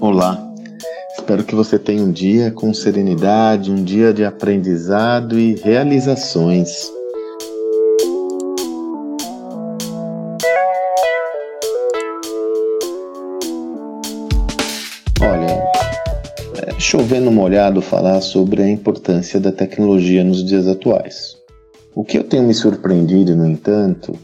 Olá, espero que você tenha um dia com serenidade, um dia de aprendizado e realizações. Olha, é chovendo molhado falar sobre a importância da tecnologia nos dias atuais. O que eu tenho me surpreendido, no entanto,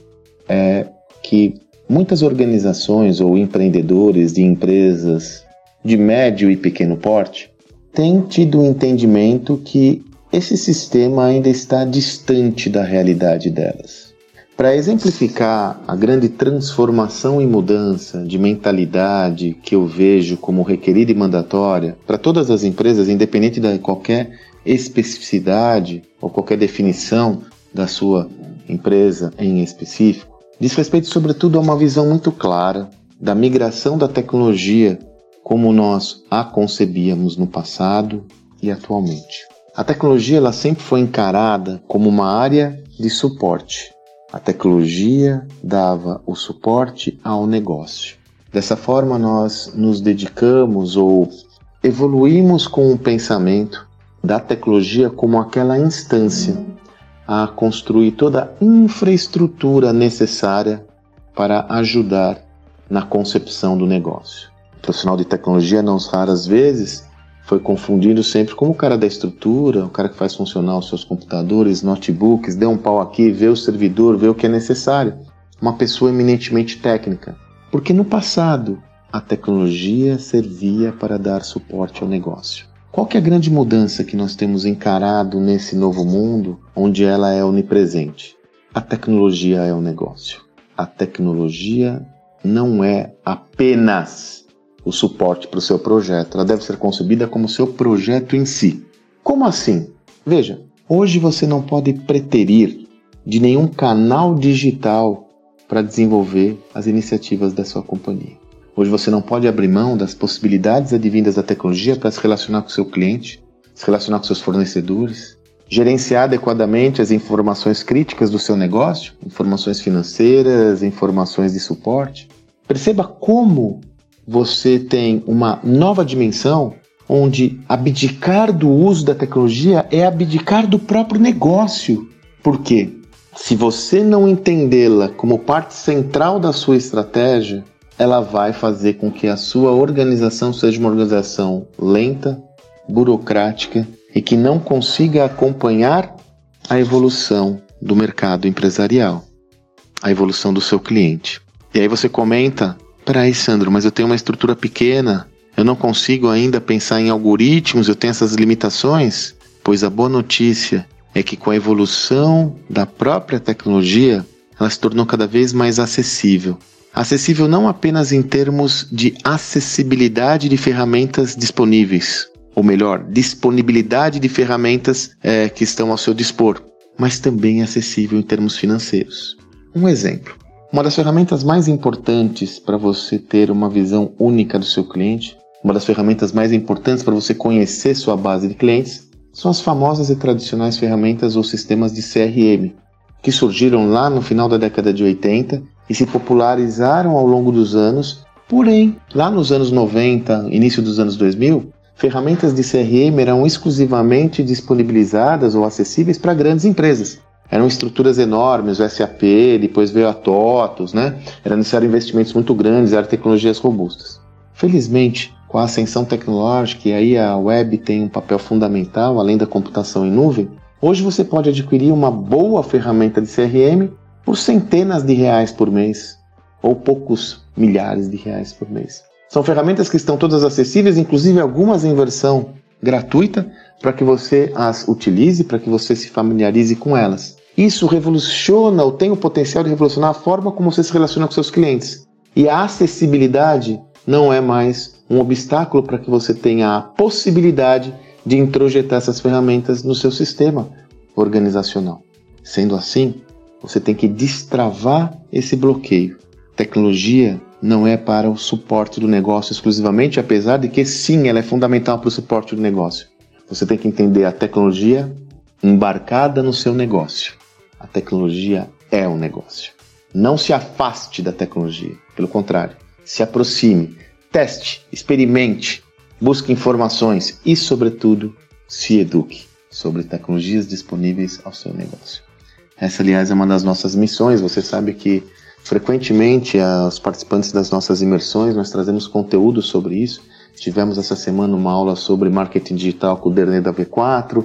é que muitas organizações ou empreendedores de empresas de médio e pequeno porte têm tido o entendimento que esse sistema ainda está distante da realidade delas. Para exemplificar a grande transformação e mudança de mentalidade que eu vejo como requerida e mandatória para todas as empresas, independente de qualquer especificidade ou qualquer definição da sua empresa em específico, diz respeito, sobretudo, a uma visão muito clara da migração da tecnologia como nós a concebíamos no passado e atualmente. A tecnologia ela sempre foi encarada como uma área de suporte. A tecnologia dava o suporte ao negócio. Dessa forma, nós nos dedicamos ou evoluímos com o pensamento da tecnologia como aquela instância a construir toda a infraestrutura necessária para ajudar na concepção do negócio. Profissional de tecnologia, não raras vezes, foi confundido sempre como o cara da estrutura, o cara que faz funcionar os seus computadores, notebooks, dê um pau aqui, vê o servidor, vê o que é necessário. Uma pessoa eminentemente técnica. Porque no passado, a tecnologia servia para dar suporte ao negócio. Qual é a grande mudança que nós temos encarado nesse novo mundo onde ela é onipresente? A tecnologia é o negócio. A tecnologia não é apenas o suporte para o seu projeto, ela deve ser concebida como seu projeto em si. Como assim? Veja, hoje você não pode preterir de nenhum canal digital para desenvolver as iniciativas da sua companhia. Hoje você não pode abrir mão das possibilidades advindas da tecnologia para se relacionar com seu cliente, se relacionar com seus fornecedores, gerenciar adequadamente as informações críticas do seu negócio, informações financeiras, informações de suporte. Perceba como você tem uma nova dimensão onde abdicar do uso da tecnologia é abdicar do próprio negócio. Por quê? Se você não entendê-la como parte central da sua estratégia, ela vai fazer com que a sua organização seja uma organização lenta, burocrática e que não consiga acompanhar a evolução do mercado empresarial, a evolução do seu cliente. E aí você comenta: peraí, Sandro, mas eu tenho uma estrutura pequena, eu não consigo ainda pensar em algoritmos, eu tenho essas limitações? Pois a boa notícia é que com a evolução da própria tecnologia, ela se tornou cada vez mais acessível. Acessível não apenas em termos de acessibilidade de ferramentas disponíveis, ou melhor, disponibilidade de ferramentas é, que estão ao seu dispor, mas também acessível em termos financeiros. Um exemplo: uma das ferramentas mais importantes para você ter uma visão única do seu cliente, uma das ferramentas mais importantes para você conhecer sua base de clientes, são as famosas e tradicionais ferramentas ou sistemas de CRM, que surgiram lá no final da década de 80 e se popularizaram ao longo dos anos. Porém, lá nos anos 90, início dos anos 2000, ferramentas de CRM eram exclusivamente disponibilizadas ou acessíveis para grandes empresas. Eram estruturas enormes, o SAP, depois veio a TOTOS, né? Era necessário investimentos muito grandes, eram tecnologias robustas. Felizmente, com a ascensão tecnológica, e aí a web tem um papel fundamental, além da computação em nuvem, hoje você pode adquirir uma boa ferramenta de CRM por centenas de reais por mês, ou poucos milhares de reais por mês. São ferramentas que estão todas acessíveis, inclusive algumas em versão gratuita, para que você as utilize, para que você se familiarize com elas. Isso revoluciona ou tem o potencial de revolucionar a forma como você se relaciona com seus clientes. E a acessibilidade não é mais um obstáculo para que você tenha a possibilidade de introjetar essas ferramentas no seu sistema organizacional. Sendo assim, você tem que destravar esse bloqueio. Tecnologia não é para o suporte do negócio exclusivamente, apesar de que sim, ela é fundamental para o suporte do negócio. Você tem que entender a tecnologia embarcada no seu negócio. A tecnologia é um negócio. Não se afaste da tecnologia, pelo contrário, se aproxime, teste, experimente, busque informações e, sobretudo, se eduque sobre tecnologias disponíveis ao seu negócio. Essa, aliás, é uma das nossas missões. Você sabe que frequentemente aos participantes das nossas imersões nós trazemos conteúdo sobre isso. Tivemos essa semana uma aula sobre marketing digital com o Dernê da V4,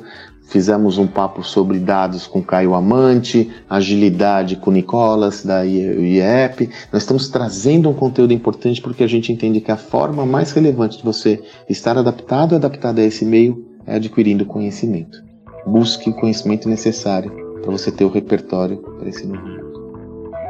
Fizemos um papo sobre dados com Caio Amante, agilidade com Nicolas da IEP. Nós estamos trazendo um conteúdo importante porque a gente entende que a forma mais relevante de você estar adaptado e adaptado a esse meio é adquirindo conhecimento. Busque o conhecimento necessário para você ter o repertório para esse novo.